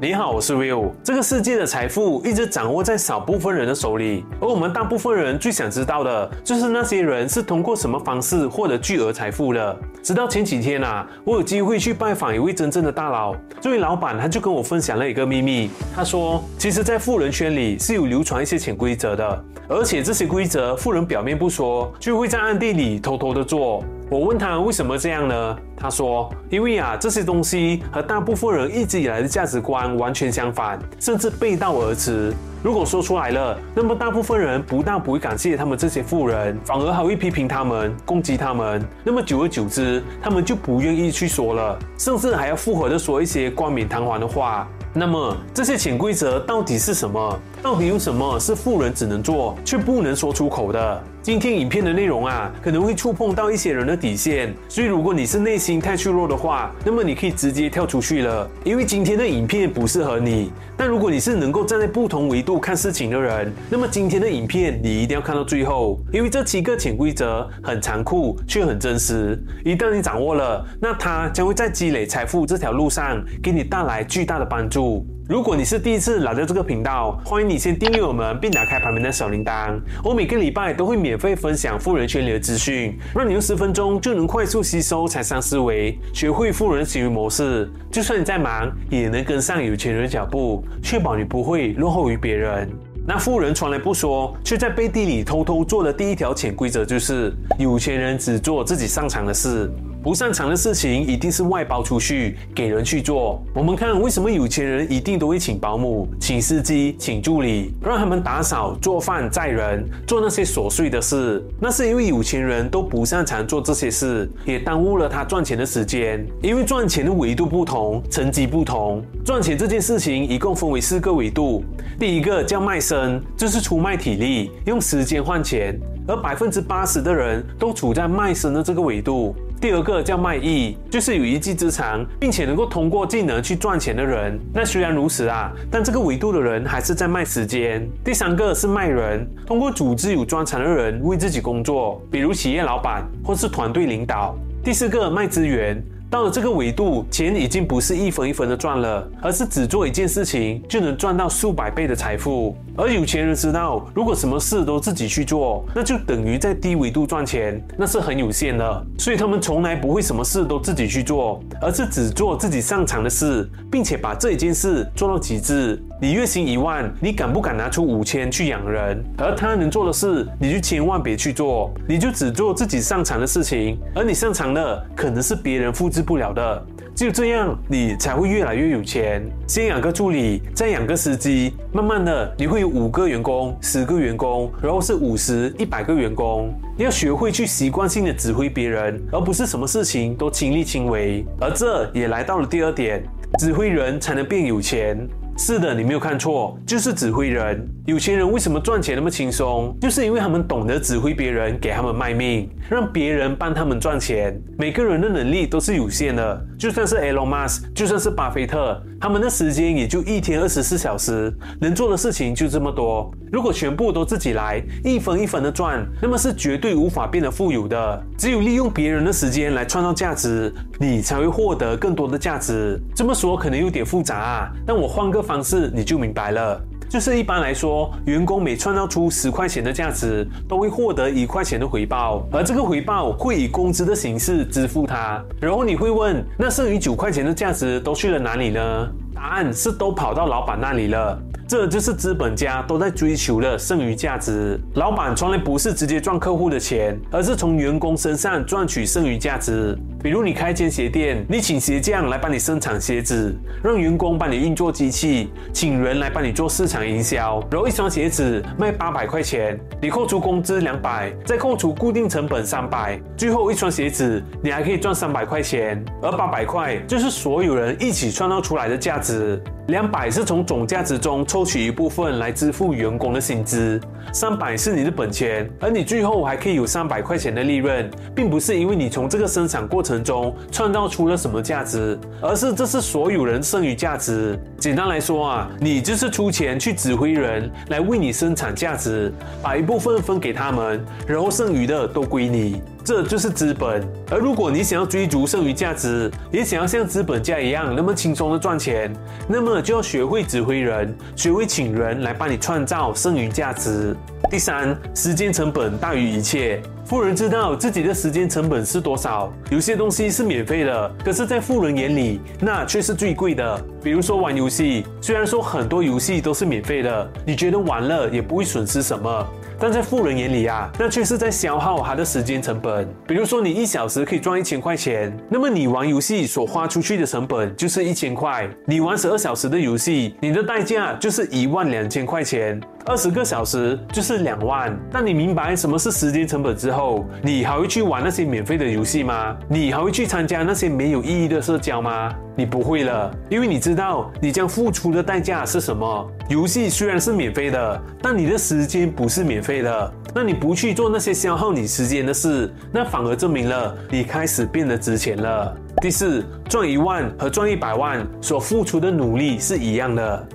你好，我是 Will。这个世界的财富一直掌握在少部分人的手里，而我们大部分人最想知道的就是那些人是通过什么方式获得巨额财富的。直到前几天啊，我有机会去拜访一位真正的大佬，这位老板他就跟我分享了一个秘密。他说，其实，在富人圈里是有流传一些潜规则的，而且这些规则富人表面不说，就会在暗地里偷偷的做。我问他为什么这样呢？他说：“因为啊，这些东西和大部分人一直以来的价值观完全相反，甚至背道而驰。如果说出来了，那么大部分人不但不会感谢他们这些富人，反而还会批评他们、攻击他们。那么久而久之，他们就不愿意去说了，甚至还要附和的说一些冠冕堂皇的话。那么这些潜规则到底是什么？到底有什么是富人只能做却不能说出口的？”今天影片的内容啊，可能会触碰到一些人的底线，所以如果你是内心太脆弱的话，那么你可以直接跳出去了，因为今天的影片不适合你。但如果你是能够站在不同维度看事情的人，那么今天的影片你一定要看到最后，因为这七个潜规则很残酷却很真实。一旦你掌握了，那它将会在积累财富这条路上给你带来巨大的帮助。如果你是第一次来到这个频道，欢迎你先订阅我们，并打开旁边的小铃铛。我每个礼拜都会免费分享富人圈里的资讯，让你用十分钟就能快速吸收财商思维，学会富人行为模式。就算你再忙，也能跟上有钱人的脚步，确保你不会落后于别人。那富人从来不说，却在背地里偷偷做的第一条潜规则就是：有钱人只做自己擅长的事。不擅长的事情一定是外包出去给人去做。我们看为什么有钱人一定都会请保姆、请司机、请助理，让他们打扫、做饭、载人，做那些琐碎的事。那是因为有钱人都不擅长做这些事，也耽误了他赚钱的时间。因为赚钱的维度不同，层级不同。赚钱这件事情一共分为四个维度。第一个叫卖身，就是出卖体力，用时间换钱，而百分之八十的人都处在卖身的这个维度。第二个叫卖艺，就是有一技之长，并且能够通过技能去赚钱的人。那虽然如此啊，但这个维度的人还是在卖时间。第三个是卖人，通过组织有专长的人为自己工作，比如企业老板或是团队领导。第四个卖资源。到了这个维度，钱已经不是一分一分的赚了，而是只做一件事情就能赚到数百倍的财富。而有钱人知道，如果什么事都自己去做，那就等于在低维度赚钱，那是很有限的。所以他们从来不会什么事都自己去做，而是只做自己擅长的事，并且把这一件事做到极致。你月薪一万，你敢不敢拿出五千去养人？而他能做的事，你就千万别去做，你就只做自己擅长的事情。而你擅长的，可能是别人复制治不了的。只有这样，你才会越来越有钱。先养个助理，再养个司机，慢慢的，你会有五个员工、十个员工，然后是五十、一百个员工。你要学会去习惯性的指挥别人，而不是什么事情都亲力亲为。而这也来到了第二点，指挥人才能变有钱。是的，你没有看错，就是指挥人。有钱人为什么赚钱那么轻松？就是因为他们懂得指挥别人，给他们卖命，让别人帮他们赚钱。每个人的能力都是有限的，就算是 Elon Musk，就算是巴菲特，他们的时间也就一天二十四小时，能做的事情就这么多。如果全部都自己来，一分一分的赚，那么是绝对无法变得富有的。只有利用别人的时间来创造价值，你才会获得更多的价值。这么说可能有点复杂啊，但我换个方式你就明白了。就是一般来说，员工每创造出十块钱的价值，都会获得一块钱的回报，而这个回报会以工资的形式支付他。然后你会问，那剩余九块钱的价值都去了哪里呢？答案是都跑到老板那里了。这就是资本家都在追求的剩余价值。老板从来不是直接赚客户的钱，而是从员工身上赚取剩余价值。比如你开间鞋店，你请鞋匠来帮你生产鞋子，让员工帮你运作机器，请人来帮你做市场营销。然后一双鞋子卖八百块钱，你扣除工资两百，再扣除固定成本三百，最后一双鞋子你还可以赚三百块钱。而八百块就是所有人一起创造出来的价值。是两百是从总价值中抽取一部分来支付员工的薪资，三百是你的本钱，而你最后还可以有三百块钱的利润，并不是因为你从这个生产过程中创造出了什么价值，而是这是所有人剩余价值。简单来说啊，你就是出钱去指挥人来为你生产价值，把一部分分给他们，然后剩余的都归你。这就是资本，而如果你想要追逐剩余价值，也想要像资本家一样那么轻松的赚钱，那么就要学会指挥人，学会请人来帮你创造剩余价值。第三，时间成本大于一切。富人知道自己的时间成本是多少。有些东西是免费的，可是，在富人眼里，那却是最贵的。比如说玩游戏，虽然说很多游戏都是免费的，你觉得玩了也不会损失什么。但在富人眼里啊，那却是在消耗他的时间成本。比如说，你一小时可以赚一千块钱，那么你玩游戏所花出去的成本就是一千块。你玩十二小时的游戏，你的代价就是一万两千块钱。二十个小时就是两万。当你明白什么是时间成本之后，你还会去玩那些免费的游戏吗？你还会去参加那些没有意义的社交吗？你不会了，因为你知道你将付出的代价是什么。游戏虽然是免费的，但你的时间不是免费的。那你不去做那些消耗你时间的事，那反而证明了你开始变得值钱了。第四，赚一万和赚一百万所付出的努力是一样的。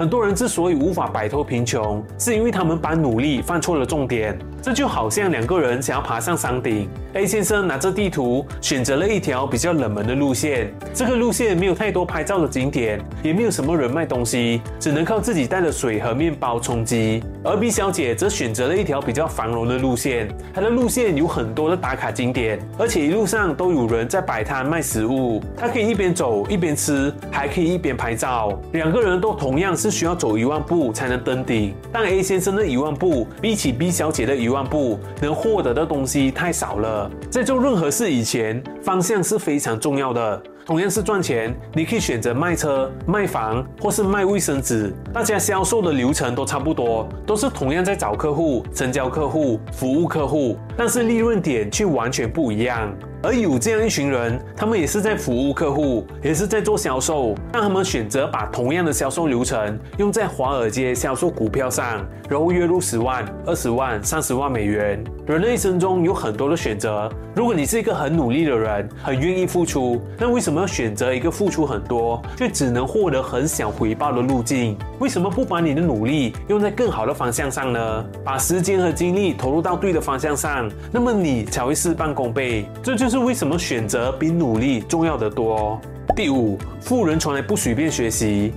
很多人之所以无法摆脱贫穷，是因为他们把努力放错了重点。这就好像两个人想要爬上山顶，A 先生拿着地图选择了一条比较冷门的路线。这个路线没有太多拍照的景点，也没有什么人卖东西，只能靠自己带的水和面包充饥。而 B 小姐则选择了一条比较繁荣的路线，她的路线有很多的打卡景点，而且一路上都有人在摆摊卖食物。她可以一边走一边吃，还可以一边拍照。两个人都同样是需要走一万步才能登顶，但 A 先生的一万步比起 B 小姐的一万步能获得的东西太少了。在做任何事以前，方向是非常重要的。同样是赚钱，你可以选择卖车、卖房，或是卖卫生纸。大家销售的流程都差不多，都是同样在找客户、成交客户、服务客户，但是利润点却完全不一样。而有这样一群人，他们也是在服务客户，也是在做销售，但他们选择把同样的销售流程用在华尔街销售股票上，然后月入十万、二十万、三十万美元。人的一生中有很多的选择，如果你是一个很努力的人，很愿意付出，那为什么要选择一个付出很多却只能获得很小回报的路径？为什么不把你的努力用在更好的方向上呢？把时间和精力投入到对的方向上，那么你才会事半功倍。这就是为什么选择比努力重要得多。第五，富人从来不随便学习。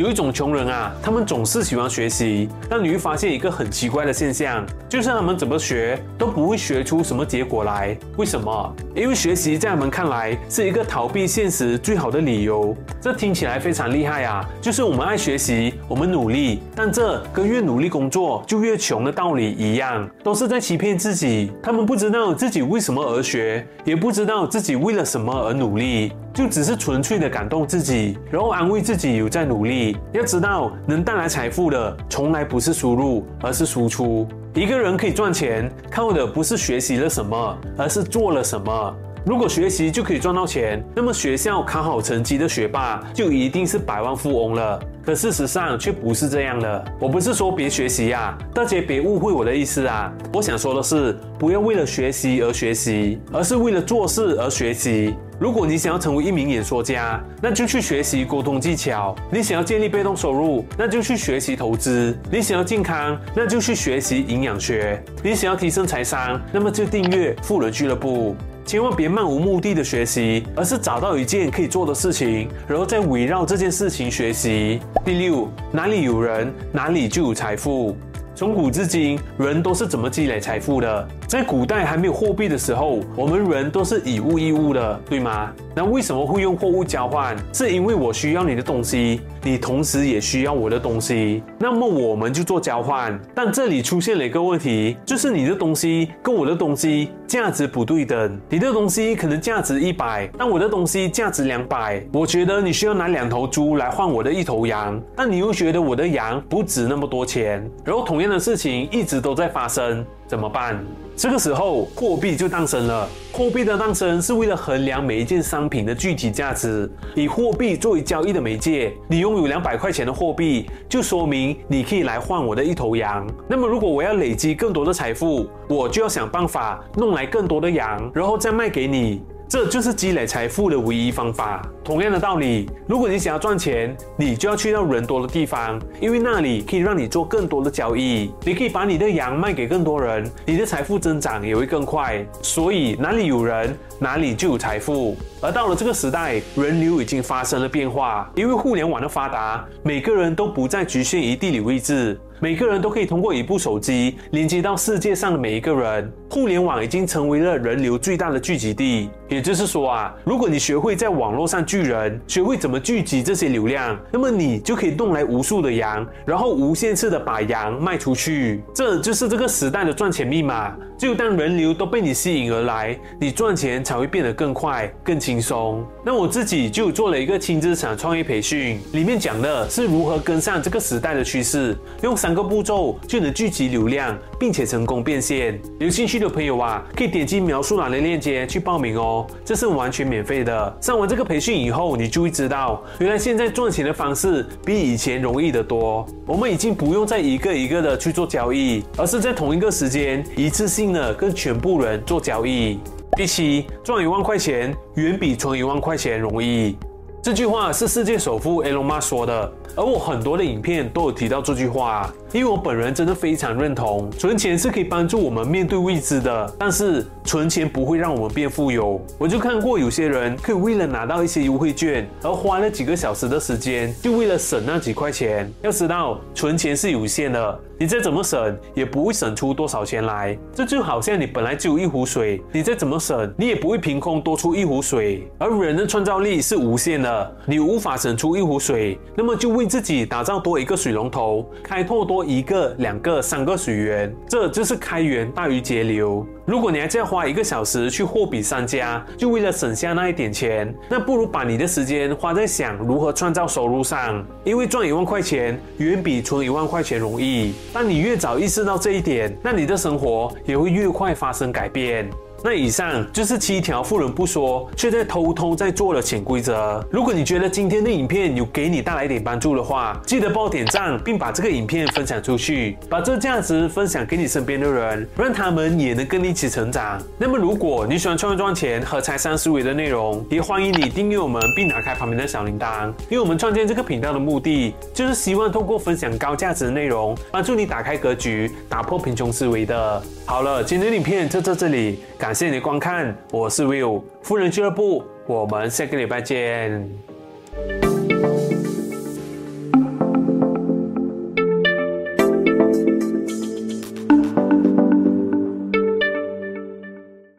有一种穷人啊，他们总是喜欢学习，但你会发现一个很奇怪的现象，就是他们怎么学都不会学出什么结果来。为什么？因为学习在他们看来是一个逃避现实最好的理由。这听起来非常厉害啊！就是我们爱学习，我们努力，但这跟越努力工作就越穷的道理一样，都是在欺骗自己。他们不知道自己为什么而学，也不知道自己为了什么而努力。就只是纯粹的感动自己，然后安慰自己有在努力。要知道，能带来财富的从来不是输入，而是输出。一个人可以赚钱，靠的不是学习了什么，而是做了什么。如果学习就可以赚到钱，那么学校考好成绩的学霸就一定是百万富翁了。可事实上却不是这样的。我不是说别学习呀，大家别误会我的意思啊。我想说的是，不要为了学习而学习，而是为了做事而学习。如果你想要成为一名演说家，那就去学习沟通技巧；你想要建立被动收入，那就去学习投资；你想要健康，那就去学习营养学；你想要提升财商，那么就订阅富人俱乐部。千万别漫无目的的学习，而是找到一件可以做的事情，然后再围绕这件事情学习。第六，哪里有人，哪里就有财富。从古至今，人都是怎么积累财富的？在古代还没有货币的时候，我们人都是以物易物的，对吗？那为什么会用货物交换？是因为我需要你的东西，你同时也需要我的东西，那么我们就做交换。但这里出现了一个问题，就是你的东西跟我的东西价值不对等。你的东西可能价值一百，但我的东西价值两百。我觉得你需要拿两头猪来换我的一头羊，但你又觉得我的羊不值那么多钱。然后同样的事情一直都在发生，怎么办？这个时候，货币就诞生了。货币的诞生是为了衡量每一件商品的具体价值，以货币作为交易的媒介。你拥有两百块钱的货币，就说明你可以来换我的一头羊。那么，如果我要累积更多的财富，我就要想办法弄来更多的羊，然后再卖给你。这就是积累财富的唯一方法。同样的道理，如果你想要赚钱，你就要去到人多的地方，因为那里可以让你做更多的交易，你可以把你的羊卖给更多人，你的财富增长也会更快。所以哪里有人，哪里就有财富。而到了这个时代，人流已经发生了变化，因为互联网的发达，每个人都不再局限于地理位置。每个人都可以通过一部手机连接到世界上的每一个人。互联网已经成为了人流最大的聚集地。也就是说啊，如果你学会在网络上聚人，学会怎么聚集这些流量，那么你就可以弄来无数的羊，然后无限次的把羊卖出去。这就是这个时代的赚钱密码。只有当人流都被你吸引而来，你赚钱才会变得更快、更轻松。那我自己就做了一个轻资产创业培训，里面讲的是如何跟上这个时代的趋势，用三个步骤就能聚集流量，并且成功变现。有兴趣的朋友啊，可以点击描述栏的链接去报名哦，这是完全免费的。上完这个培训以后，你就会知道，原来现在赚钱的方式比以前容易得多。我们已经不用再一个一个的去做交易，而是在同一个时间一次性的跟全部人做交易。第七，赚一万块钱远比存一万块钱容易。这句话是世界首富 Elon Musk 说的，而我很多的影片都有提到这句话。因为我本人真的非常认同，存钱是可以帮助我们面对未知的，但是存钱不会让我们变富有。我就看过有些人可以为了拿到一些优惠券而花了几个小时的时间，就为了省那几块钱。要知道，存钱是有限的，你再怎么省也不会省出多少钱来。这就好像你本来就有一壶水，你再怎么省，你也不会凭空多出一壶水。而人的创造力是无限的，你无法省出一壶水，那么就为为自己打造多一个水龙头，开拓多。一个、两个、三个水源，这就是开源大于节流。如果你还在花一个小时去货比三家，就为了省下那一点钱，那不如把你的时间花在想如何创造收入上。因为赚一万块钱远比存一万块钱容易。当你越早意识到这一点，那你的生活也会越快发生改变。那以上就是七条富人不说，却在偷偷在做的潜规则。如果你觉得今天的影片有给你带来一点帮助的话，记得帮我点赞，并把这个影片分享出去，把这价值分享给你身边的人，让他们也能跟你一起成长。那么，如果你喜欢创业赚钱和财商思维的内容，也欢迎你订阅我们，并打开旁边的小铃铛。因为我们创建这个频道的目的，就是希望通过分享高价值的内容，帮助你打开格局，打破贫穷思维的。好了，今天的影片就到这里，感谢你的观看我是 will 富人俱乐部我们下个礼拜见。